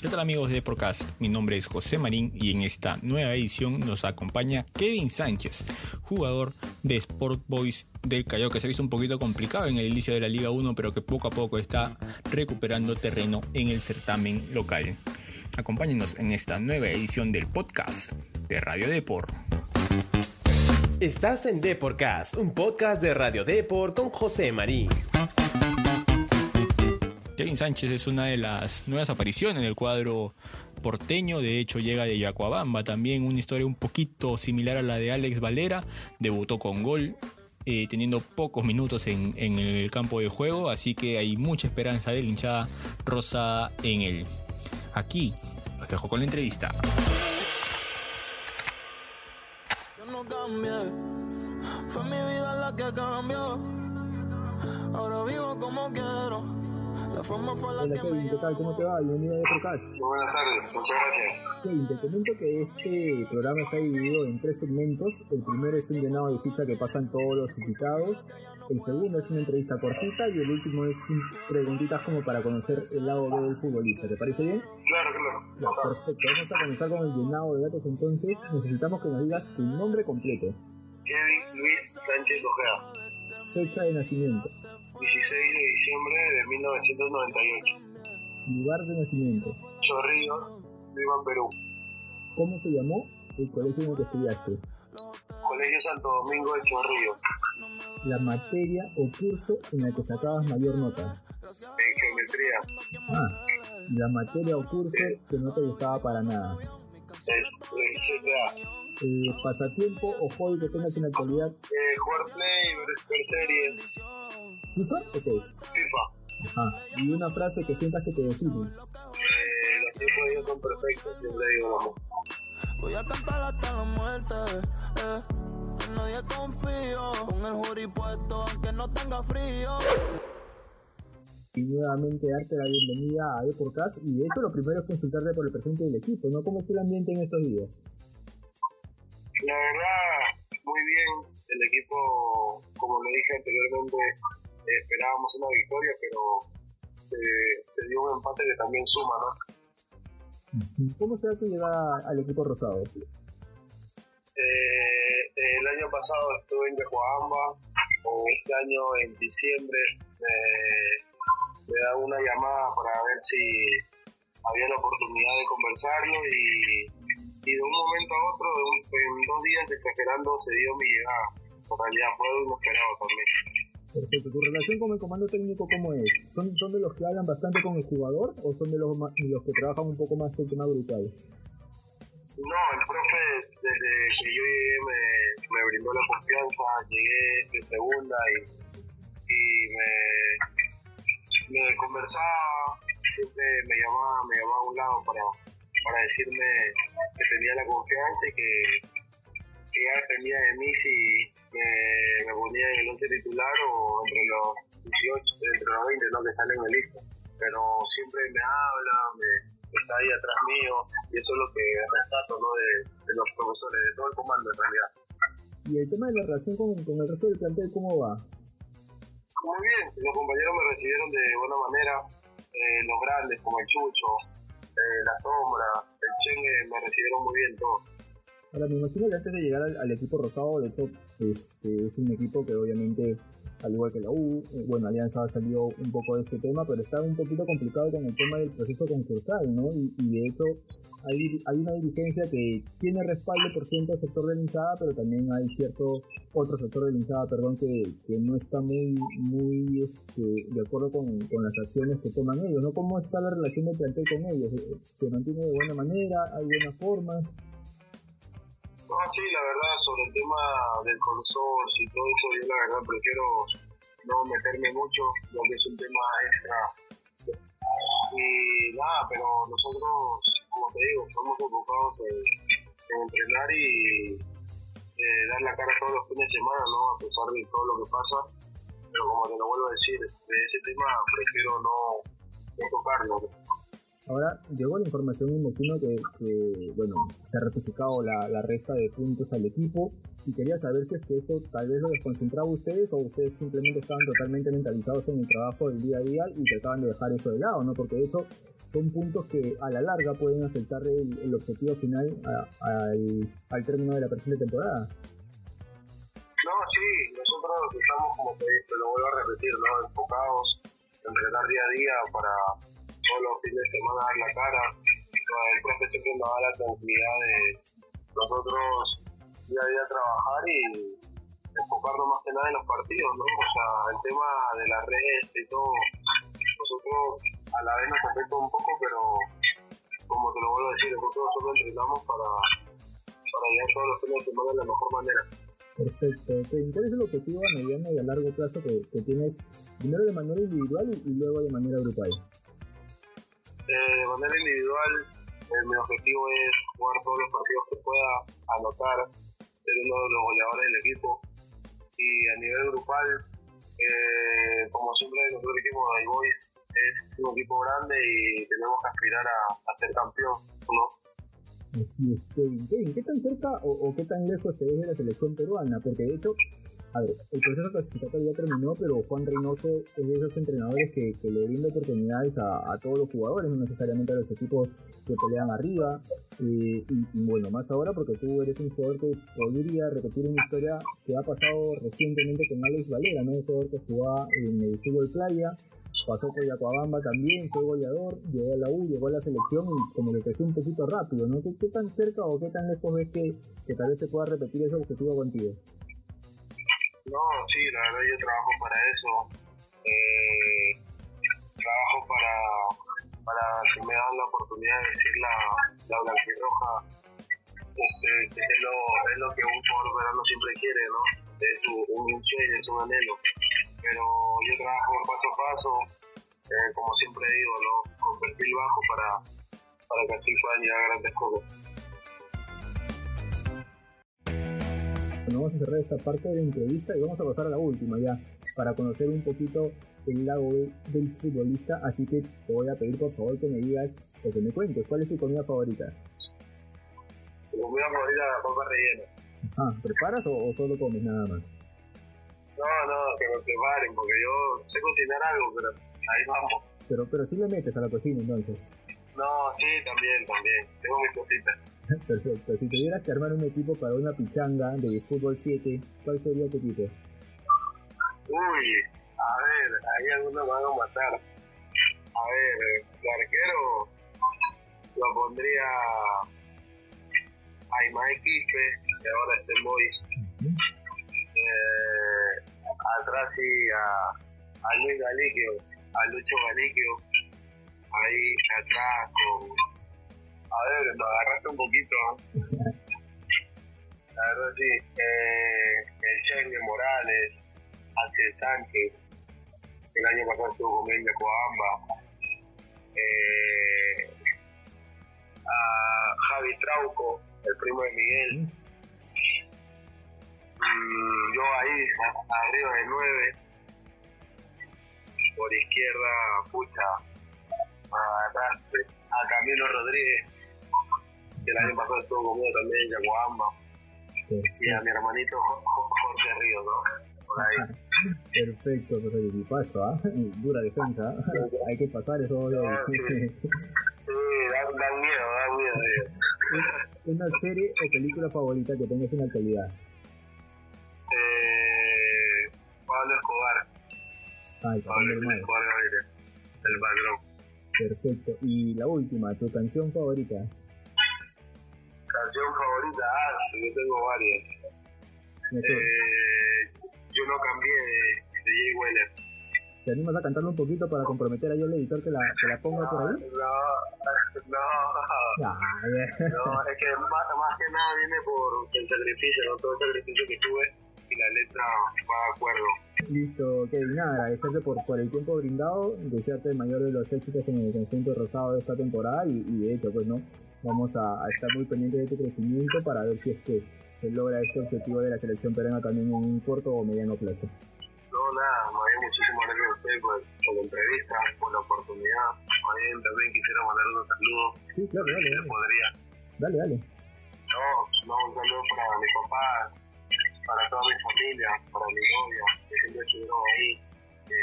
¿Qué tal amigos de Procast? Mi nombre es José Marín y en esta nueva edición nos acompaña Kevin Sánchez, jugador de Sport Boys del Callao que se ha visto un poquito complicado en el inicio de la Liga 1 pero que poco a poco está recuperando terreno en el certamen local. Acompáñenos en esta nueva edición del podcast de Radio Deport. Estás en Deporcast, un podcast de Radio Deport con José Marín. Kevin Sánchez es una de las nuevas apariciones en el cuadro porteño, de hecho llega de Yacuabamba, también una historia un poquito similar a la de Alex Valera, debutó con gol, eh, teniendo pocos minutos en, en, el campo de juego, así que hay mucha esperanza de hinchada rosa en él. Aquí los dejo con la entrevista. Yo no cambié, fue mi vida la que cambió, ahora vivo como quiero. La fama fue la Hola que Kevin, me ¿qué tal? ¿Cómo te va? Bienvenido a Deporcast. Muy buenas tardes, muchas gracias. Kevin, te comento que este programa está dividido en tres segmentos. El primero es un llenado de ficha que pasan todos los invitados. El segundo es una entrevista cortita y el último es un- preguntitas como para conocer el lado B del futbolista. ¿Te parece bien? Claro, claro. Ya, perfecto. Vamos a comenzar con el llenado de datos entonces. Necesitamos que nos digas tu nombre completo, Kevin Luis Sánchez Ojea, fecha de nacimiento, 16 de diciembre de 1998. lugar de nacimiento, Chorrillos, Lima, Perú. cómo se llamó el colegio en el que estudiaste, Colegio Santo Domingo de Chorrillos, la materia o curso en la que sacabas mayor nota. en geometría. Ah, la materia o curso que no te gustaba para nada. Es. Eh, pasatiempo o hobby que tengas en la actualidad. Eh, jugar play, ver, ver series, ¿FIFA o PES? FIFA. Ah, y una frase que sientas que te define. Eh, los tiempos de ellos son perfectos, siempre digo amor. Voy a cantar hasta la muerte. Eh. En nadie confío. Con el jury puesto, aunque no tenga frío. Y nuevamente darte la bienvenida a Deporcast. Y de hecho, lo primero es consultarte por el presente del equipo, ¿no? ¿Cómo está el ambiente en estos días? La verdad, muy bien. El equipo, como le dije anteriormente, esperábamos una victoria, pero se, se dio un empate que también suma, ¿no? ¿Cómo será tu llegada al equipo rosado? Eh, el año pasado estuve en Yacuabamba, o este año en diciembre me, me da una llamada para ver si había la oportunidad de conversarlo y, y de un momento a otro, de un- en dos días exagerando, se dio mi llegada. En realidad fue inesperado también. Perfecto. ¿Tu relación con el comando técnico cómo es? ¿Son, ¿Son de los que hablan bastante con el jugador o son de los, de los que trabajan un poco más el tema grupal? No, el profe desde que yo llegué me, me brindó la confianza, llegué de segunda y, y me, me conversaba, siempre me llamaba, me llamaba a un lado para, para decirme que tenía la confianza y que, que ya dependía de mí si me, me ponía en el 11 titular o entre los 18, entre los 20 ¿no? que salen en el lista. Pero siempre me habla, me, está ahí atrás mío y eso es lo que rescato ¿no? de, de los profesores, de todo el comando en realidad. Y el tema de la relación con, con el resto del plantel, ¿cómo va? Muy bien, los compañeros me recibieron de buena manera, eh, los grandes como el Chucho, eh, la Sombra, el Chengue me recibieron muy bien todos. Ahora, me imagino que antes de llegar al, equipo rosado, de hecho, este, es un equipo que obviamente, al igual que la U, eh, bueno, Alianza ha salido un poco de este tema, pero está un poquito complicado con el tema del proceso concursal, ¿no? Y, y de hecho, hay, hay una dirigencia que tiene respaldo por cierto sector de la pero también hay cierto otro sector de la perdón, que, que no está muy, muy este, de acuerdo con, con las acciones que toman ellos, ¿no? ¿Cómo está la relación del plantel con ellos? ¿Se mantiene de buena manera? ¿Hay buenas formas? No, sí, la verdad, sobre el tema del consorcio y todo eso, yo la verdad prefiero no meterme mucho, ya es un tema extra. Y nada, pero nosotros, como te digo, estamos en, en entrenar y eh, dar la cara todos los fines de semana, ¿no? A pesar de todo lo que pasa. Pero como te lo vuelvo a decir, de ese tema prefiero no, no tocarlo. Ahora, llegó la información, imagino que, que bueno, se ha ratificado la, resta de puntos al equipo y quería saber si es que eso tal vez lo desconcentraba ustedes o ustedes simplemente estaban totalmente mentalizados en el trabajo del día a día y trataban de dejar eso de lado, ¿no? Porque de hecho son puntos que a la larga pueden afectar el, objetivo final a, al, al, término de la presente temporada. No, sí, nosotros estamos, como te lo vuelvo a repetir, ¿no? enfocados en entrenar día a día para todos los fines de semana dar la cara. El profe siempre nos da la tranquilidad de nosotros día a día trabajar y enfocarnos más que nada en los partidos, ¿no? O sea, el tema de las redes y todo, nosotros a la vez nos afecta un poco, pero como te lo vuelvo a decir, nosotros solo entrenamos para, para llegar todos los fines de semana de la mejor manera. Perfecto. ¿Cuál es el objetivo a mediano y a largo plazo que, tienes primero de manera individual y luego de manera grupal? Eh, de manera individual, eh, mi objetivo es jugar todos los partidos que pueda, anotar, ser uno de los goleadores del equipo. Y a nivel grupal, eh, como siempre nosotros dijimos, The Boys es un equipo grande y tenemos que aspirar a, a ser campeón, ¿no? Así es, Kevin. ¿qué tan cerca o, o, qué tan lejos te ves de la selección peruana? Porque de hecho, a ver, el proceso clasificatorio ya terminó, pero Juan Reynoso es de esos entrenadores que, le brinda oportunidades a, todos los jugadores, no necesariamente a los equipos que pelean arriba. Eh, y, bueno, más ahora porque tú eres un jugador que podría repetir una historia que ha pasado recientemente con Alex Valera, ¿no? Un jugador que jugaba en el fútbol playa, pasó por Yacuabamba también, fue goleador, llegó a la U, llegó a la selección y como que creció un poquito rápido, ¿no? ¿Qué, qué tan cerca o qué tan lejos ves que tal vez se pueda repetir ese objetivo contigo? No, sí, la verdad yo trabajo para eso. Eh, trabajo para, para si me dan la oportunidad de decir la, la blanquirroja, pues es, es, lo, es lo que un jugador verano siempre quiere, ¿no? Es un, un sueño, es un anhelo. Pero yo trabajo paso a paso, eh, como siempre digo, ¿no? Con perfil bajo para, para que así puedan llegar a grandes cosas. Bueno, vamos a cerrar esta parte de la entrevista y vamos a pasar a la última ya, para conocer un poquito el lado del futbolista, así que te voy a pedir por favor que me digas o que me cuentes, ¿cuál es tu comida favorita? Mi comida favorita es la papa rellena. Ajá, ¿preparas o, o, solo comes nada más? No, no, que me preparen, porque yo sé cocinar algo, pero ahí vamos. Pero, pero sí le metes a la cocina entonces. No, sí, también, también. Tengo mis cositas. Perfecto. Si tuvieras que armar un equipo para una pichanga de fútbol 7, ¿cuál sería tu equipo? Uy, a ver, ahí algunos van a matar. A ver, de arquero lo pondría a Imae Quispe, que ahora está en Boys. Uh -huh. eh, atrás sí a, a Luis Galiquio, a Lucho Galiquio. Ahí atrás con a ver, me agarraste un poquito. La verdad sí. Eh, el Chengue Morales, Ángel Sánchez, el año pasado estuvo con de Coamba. Eh, a Javi Trauco, el primo de Miguel. Mm, yo ahí, arriba de 9. Por izquierda, pucha, agarraste a Camilo Rodríguez el año pasado estuvo conmigo también en Yaguamba. Y a mi hermanito Jorge Ríos, ¿no? Por ahí. Perfecto, perfecto. Y paso, ¿ah? ¿eh? Dura defensa. ¿eh? Hay que pasar eso. No, sí, sí dan, dan miedo, dan miedo. ¿Una serie o película favorita que tengas en la actualidad? Eh, Pablo Escobar. Ah, el Pablo Escobar. El patrón. Perfecto. Y la última, tu canción favorita canción favorita, ah, sí, yo tengo varias. Eh, yo no cambié de, de Jay Weller. ¿Te animas a cantarlo un poquito para comprometer a yo al editor que la, que la ponga no, por ahí? No, no. Ah, no, es que más, más, que nada viene por el sacrificio, ¿no? todo el sacrificio que tuve y la letra va de acuerdo. Listo, Kevin, nada, agradecerte por, por el tiempo brindado, desearte el mayor de los éxitos en el conjunto rosado de esta temporada y, y de hecho, pues no, vamos a, a, estar muy pendientes de tu crecimiento para ver si es que se logra este objetivo de la selección peruana también en un corto o mediano plazo. No, nada, me muchísimas gracias a usted por, por la entrevista, por la oportunidad, Fabián, también quisiera mandar unos saludos. Sí, claro, dale, Si dale. podría. Dale, dale. No, no, un saludo para mi papá, para toda mi familia, para mi novia, que siempre estuvieron ahí, que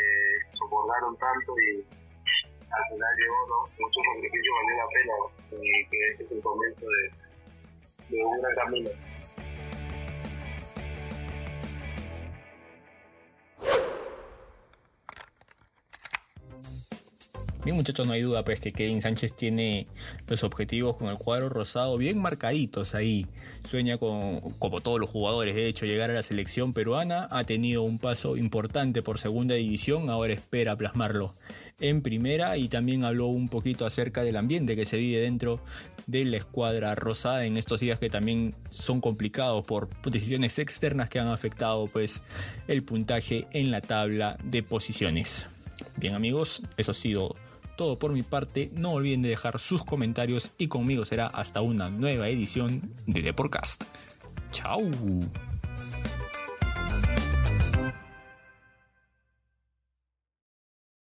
soportaron tanto y al final llegó, ¿no? Mucho sacrificio valió la pena y que es el comienzo de, de un gran camino. Bien muchachos, no hay duda pues que Kevin Sánchez tiene los objetivos con el cuadro rosado bien marcaditos ahí. Sueña con, como todos los jugadores, de hecho, llegar a la selección peruana. Ha tenido un paso importante por segunda división, ahora espera plasmarlo en primera y también habló un poquito acerca del ambiente que se vive dentro de la escuadra rosada en estos días que también son complicados por decisiones externas que han afectado pues el puntaje en la tabla de posiciones. Bien amigos, eso ha sido todo por mi parte. No olviden de dejar sus comentarios y conmigo será hasta una nueva edición de The Podcast. Chao.